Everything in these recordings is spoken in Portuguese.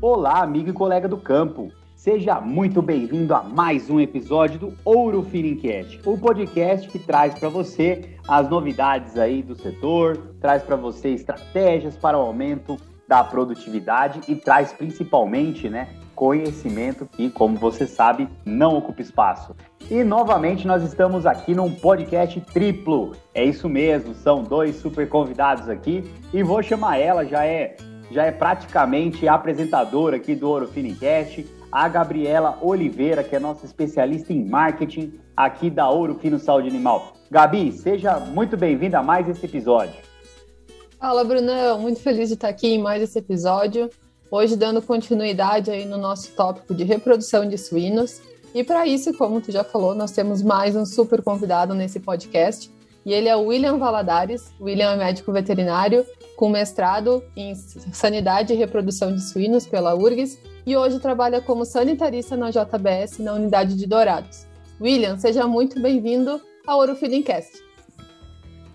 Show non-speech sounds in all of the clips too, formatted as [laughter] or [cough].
Olá, amigo e colega do campo. Seja muito bem-vindo a mais um episódio do Ouro Finincast, o podcast que traz para você as novidades aí do setor, traz para você estratégias para o aumento da produtividade e traz principalmente, né, conhecimento que, como você sabe, não ocupa espaço. E novamente nós estamos aqui num podcast triplo. É isso mesmo, são dois super convidados aqui e vou chamar ela, já é já é praticamente apresentadora aqui do Ouro Finicast, a Gabriela Oliveira, que é nossa especialista em marketing aqui da Ouro Fino Saúde Animal. Gabi, seja muito bem-vinda a mais esse episódio. Fala, Brunão. Muito feliz de estar aqui em mais esse episódio. Hoje dando continuidade aí no nosso tópico de reprodução de suínos. E para isso, como tu já falou, nós temos mais um super convidado nesse podcast. E ele é o William Valadares. William é médico veterinário com mestrado em Sanidade e Reprodução de Suínos pela URGS e hoje trabalha como sanitarista na JBS na unidade de Dourados. William, seja muito bem-vindo ao Ouro Feedingcast.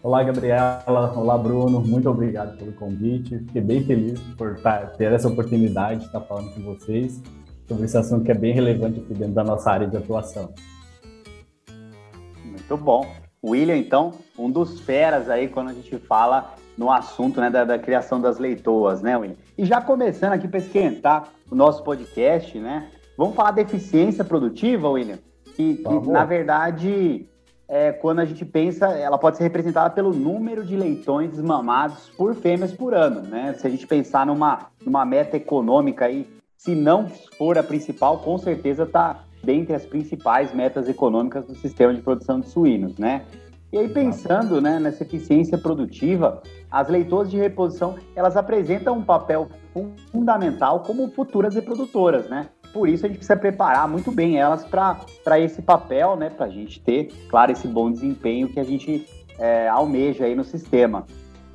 Olá, Gabriela. Olá, Bruno. Muito obrigado pelo convite. Fiquei bem feliz por ter essa oportunidade de estar falando com vocês sobre esse assunto que é bem relevante aqui dentro da nossa área de atuação. Muito bom. William, então, um dos feras aí quando a gente fala no assunto né, da, da, criação das leitoas, né, William? E já começando aqui para esquentar o nosso podcast, né? Vamos falar de eficiência produtiva, William? Que, que na verdade, é, quando a gente pensa, ela pode ser representada pelo número de leitões desmamados por fêmeas por ano, né? Se a gente pensar numa, numa meta econômica aí, se não for a principal, com certeza está dentre as principais metas econômicas do sistema de produção de suínos, né? E aí, pensando né, nessa eficiência produtiva, as leitoras de reposição, elas apresentam um papel fundamental como futuras reprodutoras, né? Por isso a gente precisa preparar muito bem elas para esse papel, né? Para a gente ter, claro, esse bom desempenho que a gente é, almeja aí no sistema.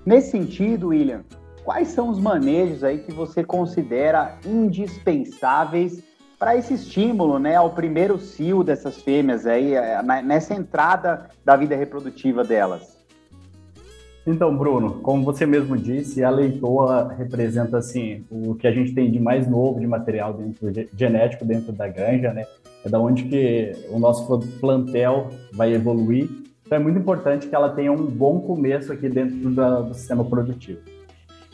Nesse sentido, William, quais são os manejos aí que você considera indispensáveis para esse estímulo, né, ao primeiro cio dessas fêmeas aí, é, nessa entrada da vida reprodutiva delas? Então, Bruno, como você mesmo disse, a leitoa representa assim o que a gente tem de mais novo de material dentro de, genético dentro da granja, né? É da onde que o nosso plantel vai evoluir. Então é muito importante que ela tenha um bom começo aqui dentro da, do sistema produtivo.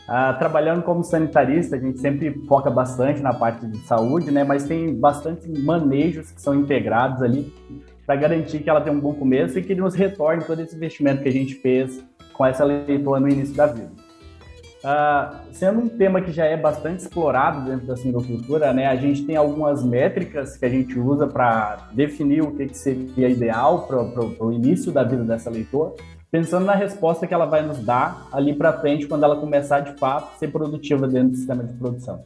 Ah, trabalhando como sanitarista, a gente sempre foca bastante na parte de saúde, né? Mas tem bastante manejos que são integrados ali para garantir que ela tenha um bom começo e que nos retorne todo esse investimento que a gente fez com essa leitoa no início da vida. Ah, sendo um tema que já é bastante explorado dentro da sinocultura, né? A gente tem algumas métricas que a gente usa para definir o que, que seria ideal para o início da vida dessa leitoa pensando na resposta que ela vai nos dar ali para frente quando ela começar de fato a ser produtiva dentro do sistema de produção.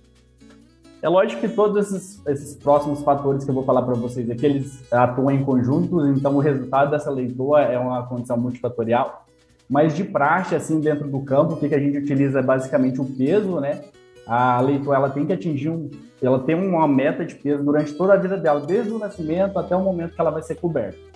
É lógico que todos esses, esses próximos fatores que eu vou falar para vocês aqui, eles atuam em conjuntos, então o resultado dessa leitura é uma condição multifatorial, mas de praxe, assim, dentro do campo, o que, que a gente utiliza é basicamente o peso, né? A leitura, ela tem que atingir um, ela tem uma meta de peso durante toda a vida dela, desde o nascimento até o momento que ela vai ser coberta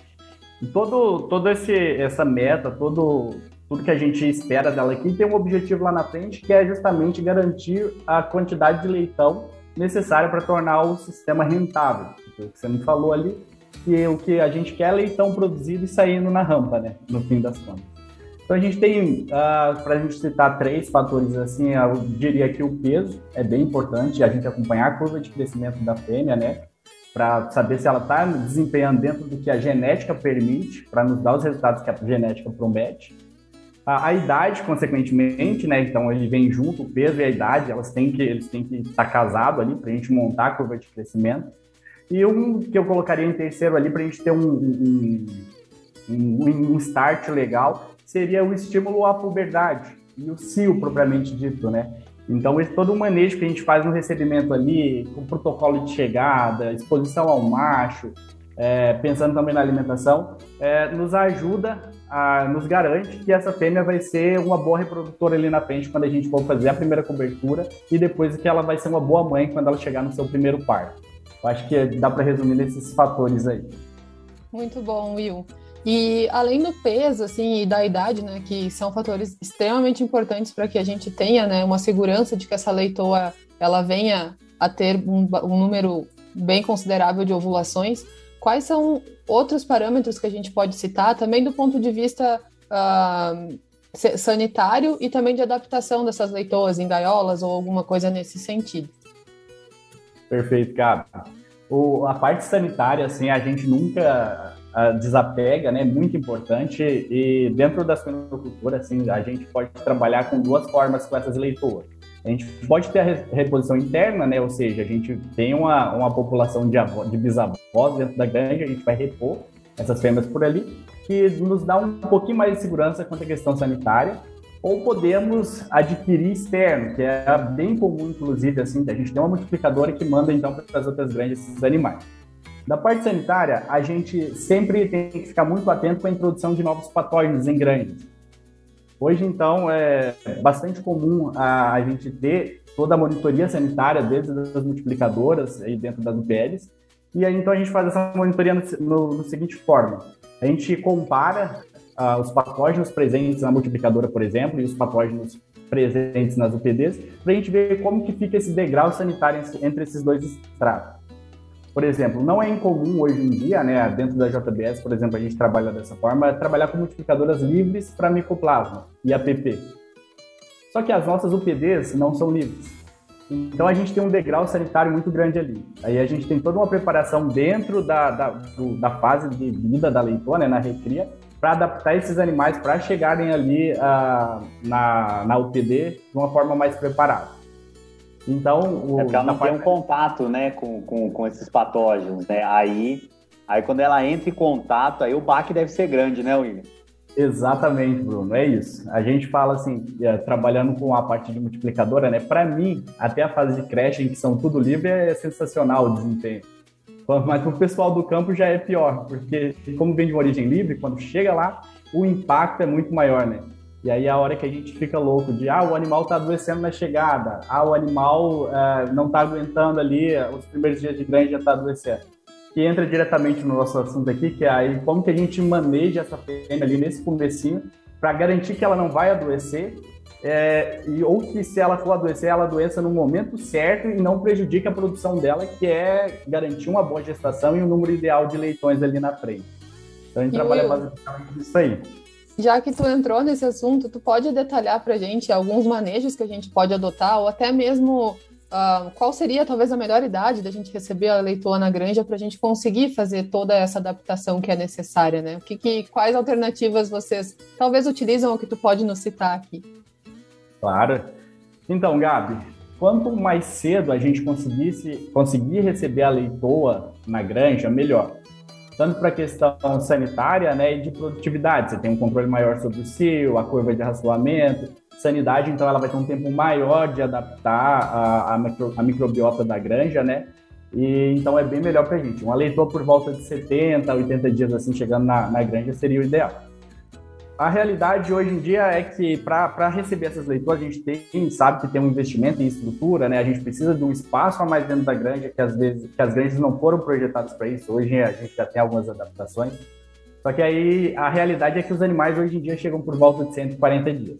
todo, todo esse, essa meta, todo, tudo que a gente espera dela aqui tem um objetivo lá na frente que é justamente garantir a quantidade de leitão necessária para tornar o sistema rentável. O que você me falou ali, que o que a gente quer é leitão produzido e saindo na rampa, né? No fim das contas. Então a gente tem, uh, ah, para a gente citar três fatores assim, eu diria que o peso é bem importante, a gente acompanhar a curva de crescimento da fêmea, né? para saber se ela está desempenhando dentro do que a genética permite, para nos dar os resultados que a genética promete. A, a, idade, consequentemente, né? Então ele vem junto, o peso e a idade, elas têm que, eles têm que estar tá casados ali para a gente montar a curva de crescimento. E um que eu colocaria em terceiro ali para a gente ter um, um, um, um start legal seria o estímulo à puberdade e o cio propriamente dito, né? Então, esse, todo o manejo que a gente faz no recebimento ali, com protocolo de chegada, exposição ao macho, é, pensando também na alimentação, é, nos ajuda, a, nos garante que essa fêmea vai ser uma boa reprodutora ali na frente quando a gente for fazer a primeira cobertura e depois que ela vai ser uma boa mãe quando ela chegar no seu primeiro parto. Acho que dá para resumir nesses fatores aí. Muito bom, Will. E além do peso, assim, e da idade, né, que são fatores extremamente importantes para que a gente tenha, né, uma segurança de que essa leitoa ela venha a ter um, um número bem considerável de ovulações. Quais são outros parâmetros que a gente pode citar, também do ponto de vista uh, sanitário e também de adaptação dessas leitoas em gaiolas ou alguma coisa nesse sentido? Perfeito, cara. O, a parte sanitária, assim, a gente nunca uh, desapega, né? Muito importante. E dentro da suinocultura, assim, a gente pode trabalhar com duas formas com essas leitoas. A gente pode ter a reposição interna, né? Ou seja, a gente tem uma, uma população de, avó, de bisavós dentro da granja, a gente vai repor essas fêmeas por ali, que nos dá um pouquinho mais de segurança quanto à questão sanitária. Ou podemos adquirir externo, que é bem comum, inclusive, assim, a gente tem uma multiplicadora que manda então para as outras granjas esses animais. Da parte sanitária, a gente sempre tem que ficar muito atento com a introdução de novos patógenos em granjas. Hoje, então, é bastante comum a, a gente ter toda a monitoria sanitária desde as multiplicadoras aí dentro das UPLs. E aí, então, a gente faz essa monitoria no, no, no seguinte forma. A gente compara uh, os patógenos presentes na multiplicadora, por exemplo, e os patógenos presentes nas UPDs, para a gente ver como que fica esse degrau sanitário entre esses dois estratos. Por exemplo, não é incomum hoje em dia, né, dentro da JBS, por exemplo, a gente trabalha dessa forma, trabalhar com multiplicadoras livres para micoplasma e APP. Só que as nossas UPDs não são livres. Então a gente tem um degrau sanitário muito grande ali. Aí a gente tem toda uma preparação dentro da, da, do, da fase de vida da leitona, né, na recria, para adaptar esses animais para chegarem ali uh, na, na UPD de uma forma mais preparada. Então, o, é porque ela não tem um contato, né, com, com, com esses patógenos, né? Aí, aí quando ela entra em contato, aí o baque deve ser grande, né, William? Exatamente, Bruno, é isso. A gente fala assim, é, trabalhando com a parte de multiplicadora, né? Para mim, até a fase de creche, em que são tudo livre, é sensacional o desempenho. Mas para o pessoal do campo já é pior, porque como vem de uma origem livre, quando chega lá, o impacto é muito maior, né? E aí a hora que a gente fica louco de, ah, o animal está adoecendo na chegada, ah, o animal uh, não está aguentando ali, os primeiros dias de grande já está adoecendo. Que entra diretamente no nosso assunto aqui, que é aí como que a gente maneja essa fêmea ali nesse comecinho para garantir que ela não vai adoecer é, e, ou que se ela for adoecer, ela adoeça no momento certo e não prejudique a produção dela, que é garantir uma boa gestação e um número ideal de leitões ali na frente. Então a gente e trabalha basicamente isso aí já que tu entrou nesse assunto, tu pode detalhar para a gente alguns manejos que a gente pode adotar, ou até mesmo uh, qual seria talvez a melhor idade da gente receber a leitoa na granja para a gente conseguir fazer toda essa adaptação que é necessária, né? O que, que, quais alternativas vocês talvez utilizam ou que tu pode nos citar aqui? Claro. Então, Gabi, quanto mais cedo a gente conseguisse conseguir receber a leitoa na granja, melhor tanto para a questão sanitária né, e de produtividade. Você tem um controle maior sobre o cio, a curva de raçoamento, sanidade, então ela vai ter um tempo maior de adaptar a, a, micro, a microbiota da granja, né? E então é bem melhor para a gente. Um leitor por volta de 70, 80 dias assim chegando na, na granja seria o ideal. A realidade hoje em dia é que para receber essas leituras, a gente tem, sabe que tem um investimento em estrutura, né? A gente precisa de um espaço a mais dentro da granja, que às vezes que as granjas não foram projetadas para isso. Hoje a gente já tem algumas adaptações. Só que aí a realidade é que os animais hoje em dia chegam por volta de 140 dias.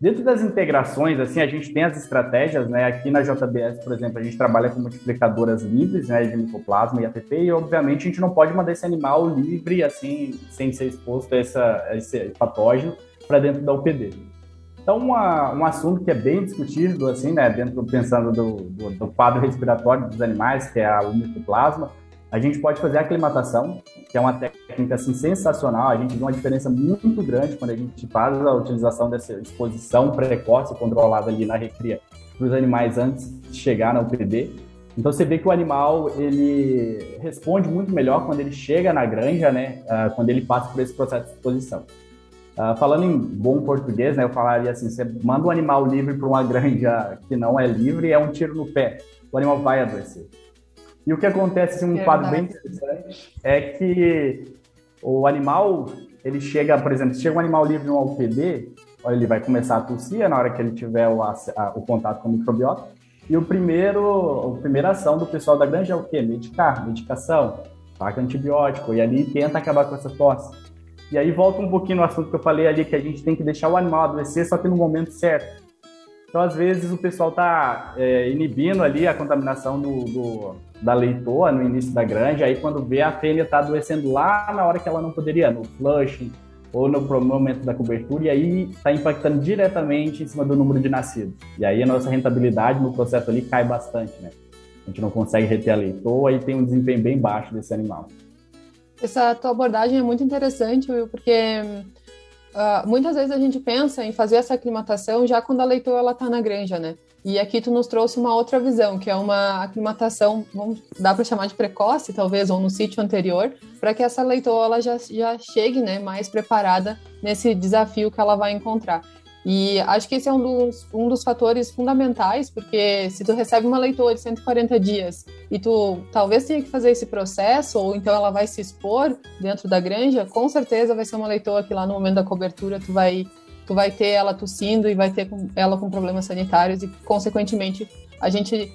Dentro das integrações, assim, a gente tem as estratégias, né? Aqui na JBS, por exemplo, a gente trabalha com multiplicadoras livres, né, de micoplasma e APP, e obviamente a gente não pode mandar esse animal livre, assim, sem ser exposto a, essa, a esse patógeno para dentro da UPD. Então, uma, um assunto que é bem discutido, assim, né, dentro, pensando do, do, do quadro respiratório dos animais, que é o micoplasma, a gente pode fazer aclimatação, que é uma técnica assim, sensacional. A gente vê uma diferença muito grande quando a gente faz a utilização dessa exposição precoce controlada ali na recria para os animais antes de chegar na UPD. Então você vê que o animal ele responde muito melhor quando ele chega na granja, né? Uh, quando ele passa por esse processo de exposição. Uh, falando em bom português, né, eu falaria assim: você manda um animal livre para uma granja que não é livre, é um tiro no pé. O animal vai adoecer. E o que acontece, assim, um é quadro bem interessante, é que o animal, ele chega, por exemplo, chega um animal livre no UPD, ele vai começar a tossir na hora que ele tiver o, a, o contato com o microbiota. E o primeiro, a primeira ação do pessoal da granja é o quê? Medicar, medicação, taca antibiótico, e ali tenta acabar com essa tosse. E aí volta um pouquinho no assunto que eu falei ali, que a gente tem que deixar o animal adoecer, só que no momento certo. Então, às vezes, o pessoal está é, inibindo ali a contaminação do, do, da leitoa no início da granja, aí quando vê a fêmea está adoecendo lá na hora que ela não poderia, no flushing ou no momento da cobertura, e aí está impactando diretamente em cima do número de nascidos. E aí a nossa rentabilidade no processo ali cai bastante, né? A gente não consegue reter a leitoa e tem um desempenho bem baixo desse animal. Essa tua abordagem é muito interessante, Will, porque uh, muitas vezes a gente pensa em fazer essa aclimatação já quando a leitoa está na granja, né? E aqui tu nos trouxe uma outra visão, que é uma aclimatação, vamos dá para chamar de precoce, talvez, ou no sítio anterior, para que essa leitoa ela já, já chegue né, mais preparada nesse desafio que ela vai encontrar. E acho que esse é um dos, um dos fatores fundamentais, porque se tu recebe uma leitoa de 140 dias e tu talvez tenha que fazer esse processo, ou então ela vai se expor dentro da granja, com certeza vai ser uma leitoa que lá no momento da cobertura tu vai tu vai ter ela tossindo e vai ter ela com problemas sanitários e, consequentemente, a gente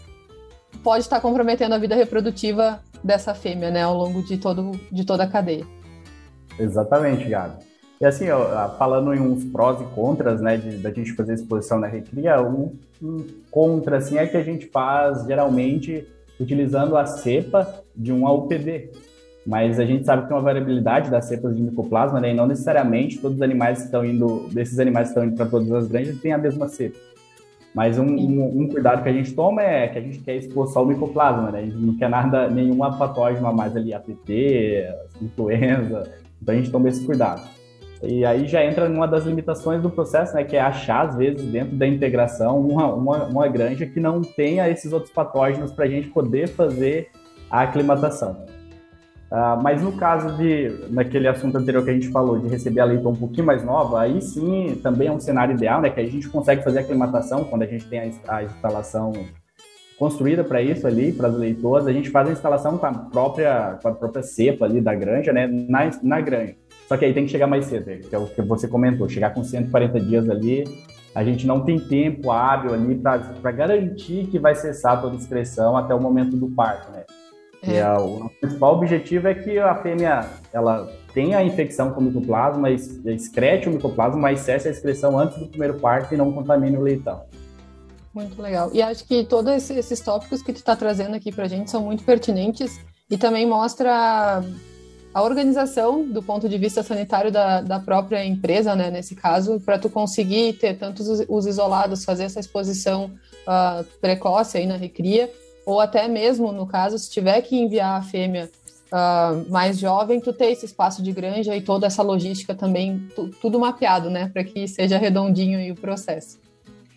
pode estar comprometendo a vida reprodutiva dessa fêmea, né, ao longo de, todo, de toda a cadeia. Exatamente, Gabi. E assim, ó, falando em uns prós e contras, né, da gente fazer exposição na recria, um, um contra, assim, é que a gente faz, geralmente, utilizando a cepa de um AUPD, mas a gente sabe que tem uma variabilidade das cepas de micoplasma, né? E não necessariamente todos os animais que estão indo, desses animais que estão indo para todas as granjas têm a mesma cepa. Mas um, um, um, cuidado que a gente toma é que a gente quer expor só o micoplasma, né? A gente não quer nada, nenhuma patógeno a mais ali, APT, influenza. Então a gente toma esse cuidado. E aí já entra numa das limitações do processo, né? Que é achar, às vezes, dentro da integração, uma, uma, uma granja que não tenha esses outros patógenos para a gente poder fazer a aclimatação. Uh, mas no caso de, naquele assunto anterior que a gente falou, de receber a leitoa um pouquinho mais nova, aí sim também é um cenário ideal, né? Que a gente consegue fazer a aclimatação quando a gente tem a, a instalação construída para isso ali, para as leitoas, a gente faz a instalação com a própria, com a própria cepa ali da granja, né? Na, na granja. Só que aí tem que chegar mais cedo, que é o que você comentou, chegar com 140 dias ali, a gente não tem tempo hábil ali para garantir que vai cessar toda a excreção até o momento do parto, né? É. é. o principal objetivo é que a fêmea ela tenha a infecção com o micoplasma, excrete o micoplasma, mas cesse a excreção antes do primeiro parto e não contamine o leitão. Muito legal. E acho que todos esses tópicos que tu está trazendo aqui para a gente são muito pertinentes e também mostra a organização do ponto de vista sanitário da, da própria empresa, né, nesse caso, para tu conseguir ter tantos os isolados, fazer essa exposição uh, precoce aí na recria, ou até mesmo, no caso, se tiver que enviar a fêmea uh, mais jovem, tu ter esse espaço de granja e toda essa logística também, tu, tudo mapeado, né, para que seja redondinho o processo.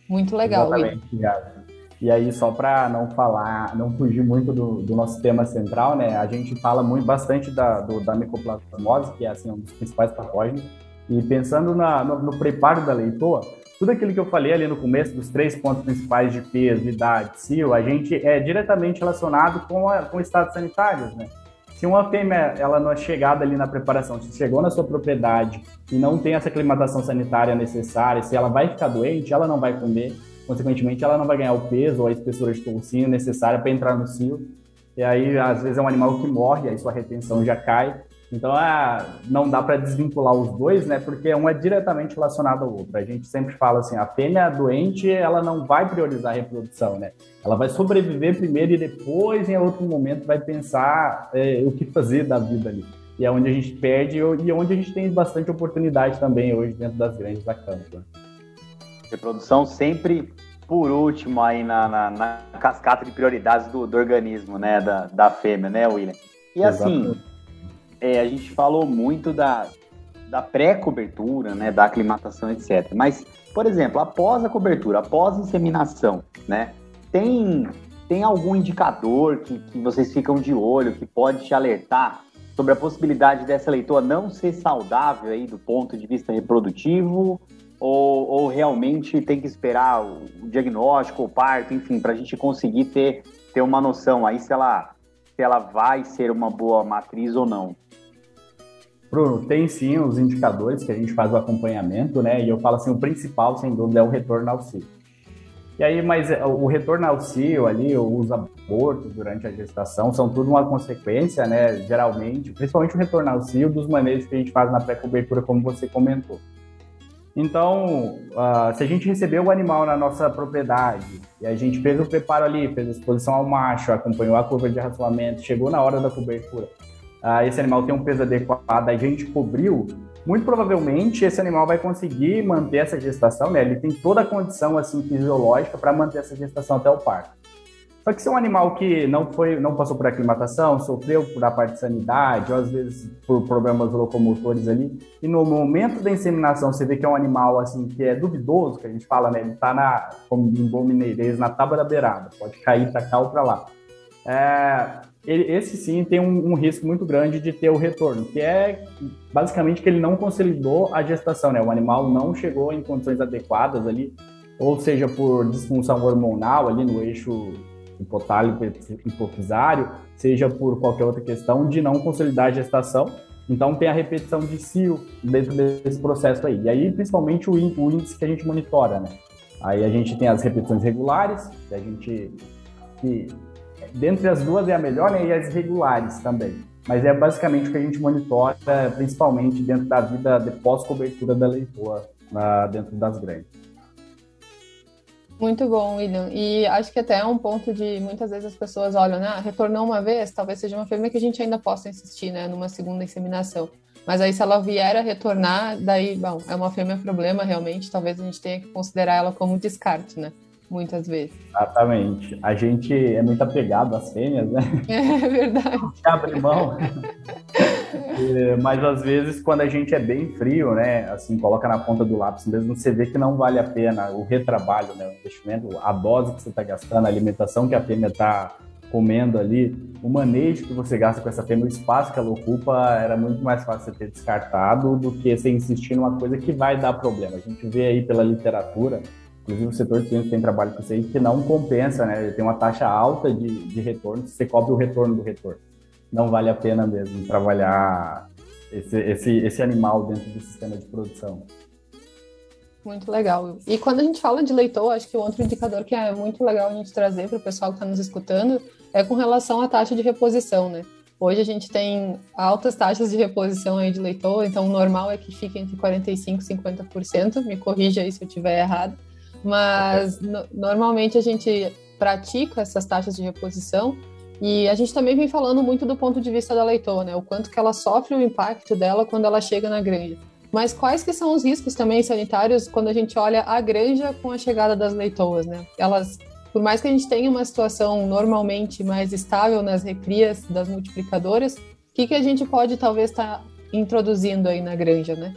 Muito legal. Exatamente, obrigado. E aí, só para não falar, não fugir muito do, do, nosso tema central, né, a gente fala muito bastante da, do, da micoplasmose, que é assim, um dos principais patógenos, e pensando na, no, no preparo da leitoa, tudo aquilo que eu falei ali no começo, dos três pontos principais de peso, idade, cio, a gente é diretamente relacionado com, a, com estados sanitários, né? Se uma fêmea, ela não é chegada ali na preparação, se chegou na sua propriedade e não tem essa aclimatação sanitária necessária, se ela vai ficar doente, ela não vai comer, consequentemente, ela não vai ganhar o peso ou a espessura de toucinho necessária para entrar no cio. E aí, às vezes, é um animal que morre, aí sua retenção já cai. Então, é, não dá para desvincular os dois, né? Porque um é diretamente relacionado ao outro. A gente sempre fala assim, a fêmea doente, ela não vai priorizar a reprodução, né? Ela vai sobreviver primeiro e depois, em outro momento, vai pensar é, o que fazer da vida ali. E é onde a gente perde e onde a gente tem bastante oportunidade também hoje dentro das grandes da campo. Reprodução sempre por último aí na, na, na cascata de prioridades do, do, organismo, né? Da, da fêmea, né, William? E assim é, a gente falou muito da, da pré-cobertura, né, da aclimatação, etc. Mas, por exemplo, após a cobertura, após a inseminação, né, tem, tem algum indicador que, que vocês ficam de olho, que pode te alertar sobre a possibilidade dessa leitoa não ser saudável aí do ponto de vista reprodutivo? Ou, ou realmente tem que esperar o, diagnóstico, o parto, enfim, para a gente conseguir ter, ter uma noção aí se ela, se ela vai ser uma boa matriz ou não? Bruno, tem sim os indicadores que a gente faz o acompanhamento, né? E eu falo assim, o principal, sem dúvida, é o retorno ao ciclo. E aí, mas é, o retorno ao cio ali, os abortos durante a gestação, são tudo uma consequência, né? Geralmente, principalmente o retorno ao cio dos manejos que a gente faz na pré-cobertura, como você comentou. Então, uh, se a gente recebeu o animal na nossa propriedade e a gente fez o preparo ali, fez a exposição ao macho, acompanhou a curva de raçoamento, chegou na hora da cobertura, uh, esse animal tem um peso adequado, a gente cobriu, muito provavelmente esse animal vai conseguir manter essa gestação, né? Ele tem toda a condição assim fisiológica para manter essa gestação até o parto. Só que se é um animal que não foi, não passou por aclimatação, sofreu por a parte de sanidade, ou às vezes por problemas locomotores ali, e no momento da inseminação você vê que é um animal assim que é duvidoso, que a gente fala, né? Ele está na, como em bom mineirês, na tábua da beirada, pode cair para cá ou para lá. É, ele, esse sim tem um, um, risco muito grande de ter o retorno, que é basicamente que ele não consolidou a gestação, né? O animal não chegou em condições adequadas ali, ou seja, por disfunção hormonal ali no eixo hipotálico hipofisário, seja por qualquer outra questão de não consolidar a gestação. Então tem a repetição de cio dentro desse processo aí. E aí, principalmente, o índice que a gente monitora, né? Aí a gente tem as repetições regulares, que a gente. Que, dentre as duas é a melhor, né? E as regulares também. Mas é basicamente o que a gente monitora, principalmente dentro da vida de pós-cobertura da leitoa, dentro das grandes. Muito bom, William. E acho que até é um ponto de muitas vezes as pessoas olham, né? Ah, retornou uma vez, talvez seja uma fêmea que a gente ainda possa insistir, né? Numa segunda inseminação. Mas aí, se ela vier a retornar, daí, bom, é uma fêmea problema realmente. Talvez a gente tenha que considerar ela como descarte, né? Muitas vezes. Exatamente. A gente é muito apegado às fêmeas, né? [laughs] É verdade. Abre mão. [laughs] É, mas às vezes, quando a gente é bem frio, né, assim, coloca na ponta do lápis mesmo, você vê que não vale a pena o retrabalho, né, o investimento, a dose que você está gastando, a alimentação que a fêmea está comendo ali, o manejo que você gasta com essa fêmea, o espaço que ela ocupa, era muito mais fácil você ter descartado do que você insistir numa coisa que vai dar problema. A gente vê aí pela literatura, inclusive o setor de ciência tem trabalho com isso aí, que não compensa, né? Tem uma taxa alta de, de retorno, você cobre o retorno do retorno não vale a pena mesmo trabalhar esse, esse, esse animal dentro do sistema de produção. Muito legal. E quando a gente fala de leitor, acho que o outro indicador que é muito legal a gente trazer para o pessoal que está nos escutando é com relação à taxa de reposição, né? Hoje a gente tem altas taxas de reposição aí de leitor, então o normal é que fique entre 45% e 50%, me corrija aí se eu estiver errado, mas no, normalmente a gente pratica essas taxas de reposição e a gente também vem falando muito do ponto de vista da leitoa, né? O quanto que ela sofre o impacto dela quando ela chega na granja. Mas quais que são os riscos também sanitários quando a gente olha a granja com a chegada das leitoas, né? Elas, por mais que a gente tenha uma situação normalmente mais estável nas recrias das multiplicadoras, o que, que a gente pode talvez estar tá introduzindo aí na granja, né?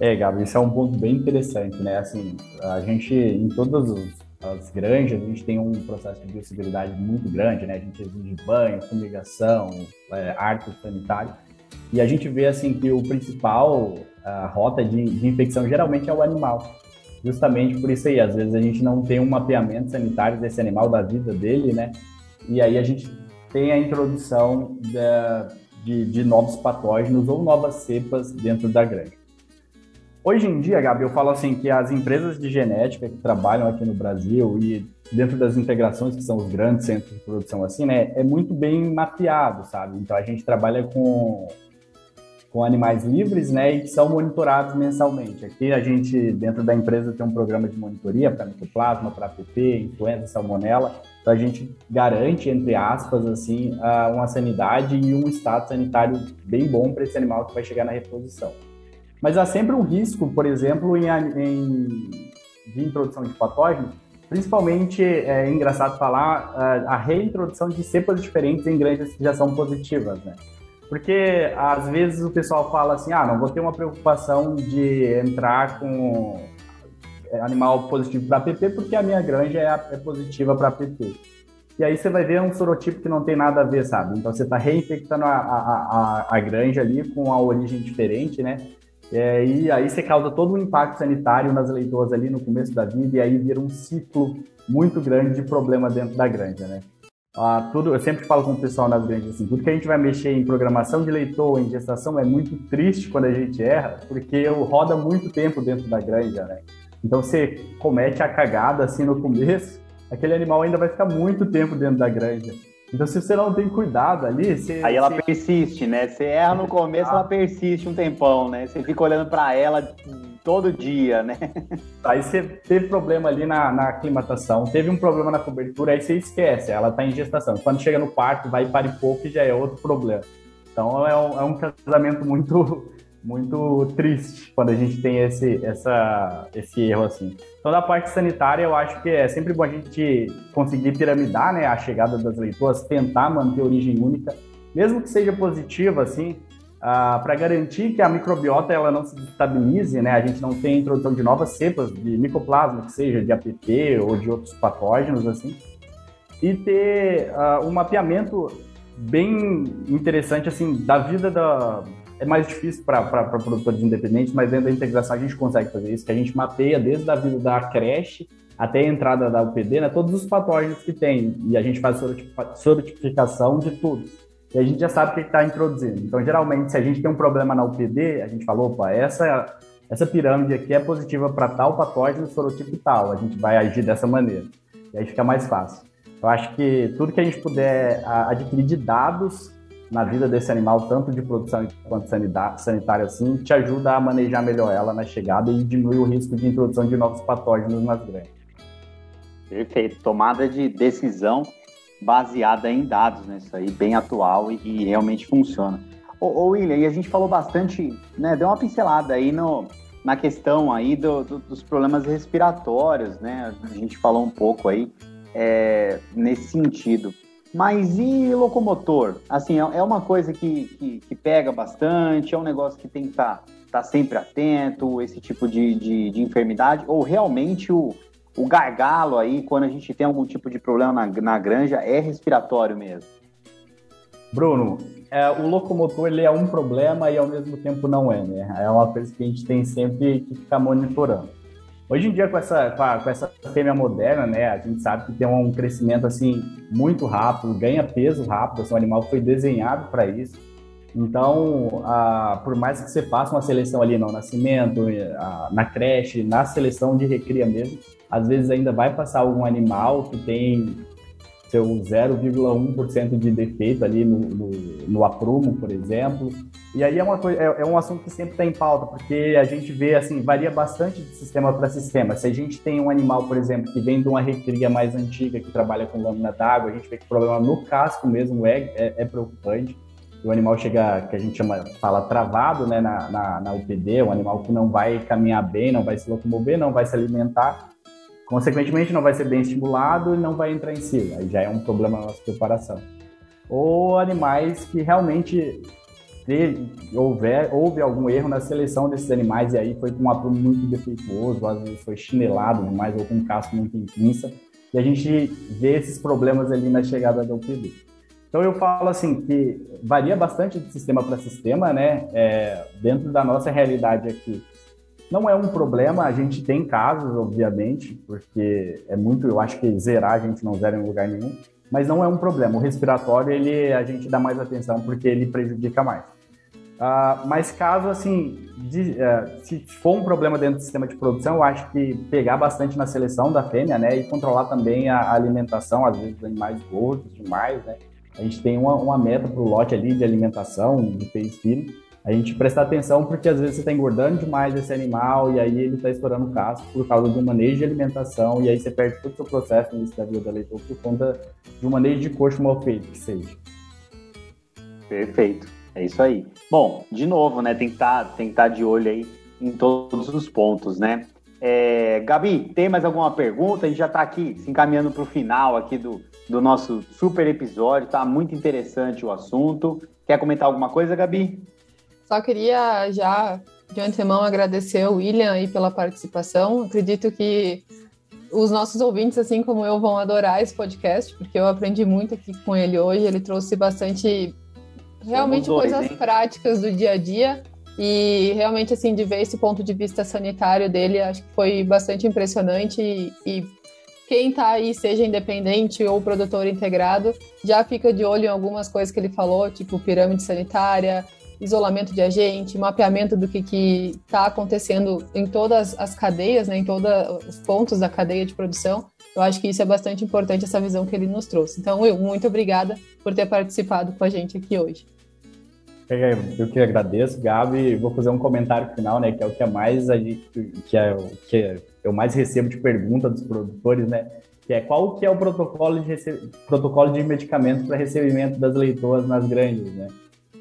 É, Gabi, isso é um ponto bem interessante, né? Assim, a gente, em todos os as granjas, a gente tem um processo de biosseguridade muito grande, né? A gente exige banho, fumigação, é, arco sanitário. E a gente vê, assim, que o principal a rota de, de, infecção geralmente é o animal. Justamente por isso aí, às vezes a gente não tem um mapeamento sanitário desse animal, da vida dele, né? E aí a gente tem a introdução da, de, de novos patógenos ou novas cepas dentro da granja. Hoje em dia, Gabi, eu falo assim que as empresas de genética que trabalham aqui no Brasil e dentro das integrações que são os grandes centros de produção assim, né, é muito bem mapeado, sabe? Então a gente trabalha com com animais livres, né, e que são monitorados mensalmente. Aqui a gente dentro da empresa tem um programa de monitoria para micoplasma, para APP, influenza, salmonela. Então a gente garante entre aspas assim uma sanidade e um estado sanitário bem bom para esse animal que vai chegar na reposição. Mas há sempre um risco, por exemplo, em, em de introdução de patógenos, principalmente é engraçado falar a reintrodução de cepas diferentes em granjas que já são positivas, né? Porque às vezes o pessoal fala assim, ah, não vou ter uma preocupação de entrar com animal positivo para PP porque a minha granja é, é positiva para PP. E aí você vai ver um sorotipo que não tem nada a ver, sabe? Então você está reinfectando a, a, a, a granja ali com a origem diferente, né? É, e aí você causa todo um impacto sanitário nas leitoas ali no começo da vida e aí vira um ciclo muito grande de problema dentro da granja, né? Ah, tudo, eu sempre falo com o pessoal nas granjas assim, tudo que a gente vai mexer em programação de leitor, em gestação, é muito triste quando a gente erra, porque roda muito tempo dentro da granja, né? Então você comete a cagada assim no começo, aquele animal ainda vai ficar muito tempo dentro da granja. Então, se você não tem cuidado ali, você. Aí ela você... persiste, né? Você erra no começo, ah. ela persiste um tempão, né? Você fica olhando para ela todo dia, né? Aí você teve problema ali na, na aclimatação, teve um problema na cobertura, aí você esquece, ela tá em gestação. Quando chega no parto, vai para e pouco e já é outro problema. Então, é um, é um casamento muito muito triste quando a gente tem esse, essa, esse erro assim. Então, da parte sanitária, eu acho que é sempre bom a gente conseguir piramidar né, a chegada das leitoas, tentar manter a origem única, mesmo que seja positiva, assim, ah, para garantir que a microbiota ela não se estabilize, né? A gente não tenha introdução de novas cepas de micoplasma, que seja de APP ou de outros patógenos, assim, e ter uh, um mapeamento bem interessante, assim, da vida da, é mais difícil para produtores independentes, mas dentro da integração a gente consegue fazer isso, que a gente mapeia desde a vida da creche até a entrada da UPD, né, todos os patógenos que tem, e a gente faz sorotificação de tudo. E a gente já sabe o que está introduzindo. Então, geralmente, se a gente tem um problema na UPD, a gente fala, opa, essa, essa pirâmide aqui é positiva para tal patógeno sorotipo tal, a gente vai agir dessa maneira. E aí fica mais fácil. Eu acho que tudo que a gente puder adquirir de dados na vida desse animal, tanto de produção quanto sanitária, assim, te ajuda a manejar melhor ela na chegada e diminui o risco de introdução de novos patógenos nas granjas. Perfeito. Tomada de decisão baseada em dados, né? Isso aí bem atual e, e realmente funciona. Ô, ô, William, e a gente falou bastante, né? Deu uma pincelada aí no, na questão aí do, do, dos problemas respiratórios, né? A gente falou um pouco aí é, nesse sentido. Mas e locomotor? Assim, é, é uma coisa que, que, que, pega bastante, é um negócio que tem que estar tá, tá sempre atento, esse tipo de, de, de, enfermidade, ou realmente o, o gargalo aí, quando a gente tem algum tipo de problema na, na granja, é respiratório mesmo? Bruno, é, o locomotor ele é um problema e ao mesmo tempo não é, né? É uma coisa que a gente tem sempre que ficar monitorando. Hoje em dia, com essa, com, a, com essa fêmea moderna, né, a gente sabe que tem um crescimento assim muito rápido, ganha peso rápido, assim, o animal foi desenhado para isso. Então, a, por mais que você faça uma seleção ali no nascimento, a, na creche, na seleção de recria mesmo, às vezes ainda vai passar algum animal que tem seu 0,1% de defeito ali no, no, no, aprumo, por exemplo. E aí é, uma coisa, é, é um assunto que sempre está em pauta, porque a gente vê, assim, varia bastante de sistema para sistema. Se a gente tem um animal, por exemplo, que vem de uma recria mais antiga, que trabalha com lâmina d'água, a gente vê que o problema no casco mesmo é, é, é preocupante. O animal chega, que a gente chama, fala travado, né, na, na, na UPD, um animal que não vai caminhar bem, não vai se locomover, não vai se alimentar, Consequentemente, não vai ser bem estimulado e não vai entrar em si. Aí já é um problema na nossa preparação. Ou animais que realmente teve, houver, houve algum erro na seleção desses animais e aí foi com um aprumo muito defeituoso, às vezes foi chinelado demais ou com um casco muito pinça. E a gente vê esses problemas ali na chegada do UPD. Então eu falo assim que varia bastante de sistema para sistema, né? É, dentro da nossa realidade aqui, não é um problema, a gente tem casos, obviamente, porque é muito, eu acho que zerar a gente não zera em lugar nenhum, mas não é um problema. O respiratório, ele a gente dá mais atenção porque ele prejudica mais. Uh, mas caso, assim, de, uh, se for um problema dentro do sistema de produção, eu acho que pegar bastante na seleção da fêmea, né, e controlar também a, alimentação, às vezes animais gordos demais, né. A gente tem uma, uma meta para o lote ali de alimentação, de peixe fino, a gente prestar atenção porque às vezes você está engordando demais esse animal e aí ele está estourando o casco por causa do manejo de alimentação e aí você perde todo o seu processo no início da vida da leitor por conta de um manejo de coxo mal feito, que seja. Perfeito, é isso aí. Bom, de novo, né, estar tá, que tá de olho aí em todos os pontos, né? É, Gabi, tem mais alguma pergunta? A gente já está aqui se encaminhando para o final aqui do, do nosso super episódio, tá muito interessante o assunto. Quer comentar alguma coisa, Gabi? Só queria já de antemão agradecer ao William aí pela participação. Acredito que os nossos ouvintes, assim como eu, vão adorar esse podcast, porque eu aprendi muito aqui com ele hoje. Ele trouxe bastante, realmente, dois, coisas hein? práticas do dia a dia. E realmente, assim, de ver esse ponto de vista sanitário dele, acho que foi bastante impressionante. E, e quem está aí, seja independente ou produtor integrado, já fica de olho em algumas coisas que ele falou, tipo pirâmide sanitária, isolamento de agente, mapeamento do que está acontecendo em todas as cadeias, né, em todos os pontos da cadeia de produção. Eu acho que isso é bastante importante, essa visão que ele nos trouxe. Então, Will, muito obrigada por ter participado com a gente aqui hoje. Eu que agradeço, Gabi. Vou fazer um comentário final, né? Que é o que é mais que é o que eu mais recebo de pergunta dos produtores, né? Que é qual que é o protocolo de protocolo de medicamentos para recebimento das leitoas nas grandes, né?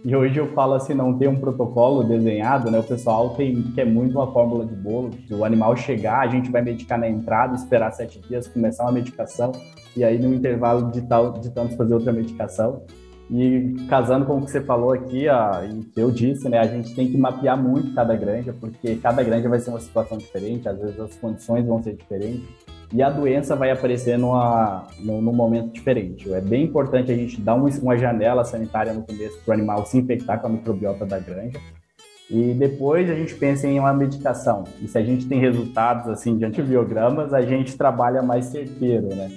E hoje eu falo assim, não tem um protocolo desenhado, né? O pessoal tem que é muito uma fórmula de bolo. O animal chegar, a gente vai medicar na entrada, esperar sete dias, começar uma medicação e aí no intervalo de tal de tantos fazer outra medicação. E casando com o que você falou aqui, ó, e que eu disse, né, a gente tem que mapear muito cada granja, porque cada granja vai ser uma situação diferente, às vezes as condições vão ser diferentes e a doença vai aparecer numa, num, num momento diferente. É bem importante a gente dar um, uma janela sanitária no começo para o animal se infectar com a microbiota da granja. E depois a gente pensa em uma medicação. E se a gente tem resultados assim de antibiogramas, a gente trabalha mais certeiro, né?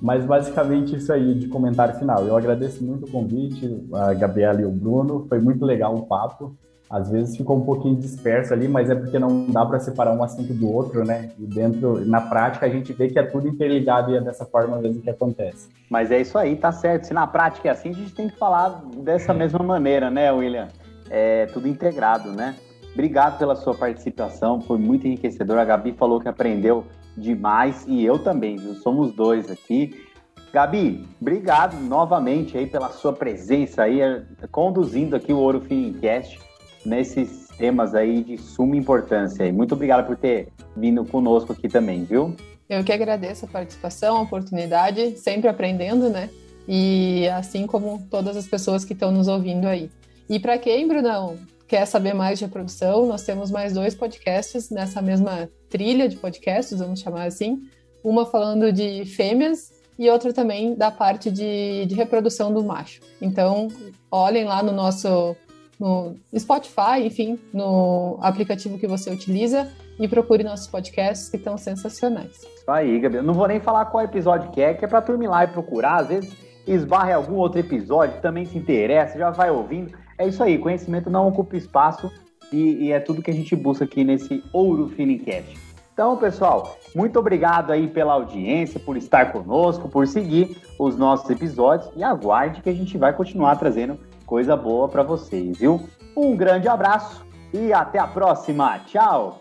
Mas basicamente isso aí de comentário final. Eu agradeço muito o convite, a Gabriela e o Bruno. Foi muito legal o papo às vezes ficou um pouquinho disperso ali, mas é porque não dá para separar um assunto do outro, né? E dentro, na prática, a gente vê que é tudo interligado e é dessa forma mesmo que acontece. Mas é isso aí, tá certo. Se na prática é assim, a gente tem que falar dessa é. mesma maneira, né, William? É tudo integrado, né? Obrigado pela sua participação, foi muito enriquecedor. A Gabi falou que aprendeu demais e eu também, viu? Somos dois aqui. Gabi, obrigado novamente aí pela sua presença aí, conduzindo aqui o Ouro Fincast nesses temas aí de suma importância. Muito obrigado por ter vindo conosco aqui também, viu? Eu que agradeço a participação, a oportunidade, sempre aprendendo, né? E assim como todas as pessoas que estão nos ouvindo aí. E para quem, Brunão, quer saber mais de reprodução, nós temos mais dois podcasts nessa mesma trilha de podcasts, vamos chamar assim. Uma falando de fêmeas e outra também da parte de, de reprodução do macho. Então, olhem lá no nosso no Spotify, enfim, no aplicativo que você utiliza e procure nossos podcasts que estão sensacionais. Aí, Gabi. Não vou nem falar qual episódio que é, que é para turma ir lá e procurar. Às vezes esbarre algum outro episódio, também se interessa, já vai ouvindo. É isso aí, conhecimento não ocupa espaço e, e é tudo que a gente busca aqui nesse Ouro Finicast. Então, pessoal, muito obrigado aí pela audiência, por estar conosco, por seguir os nossos episódios e aguarde que a gente vai continuar trazendo coisa boa para vocês, viu? Um grande abraço e até a próxima. Tchau!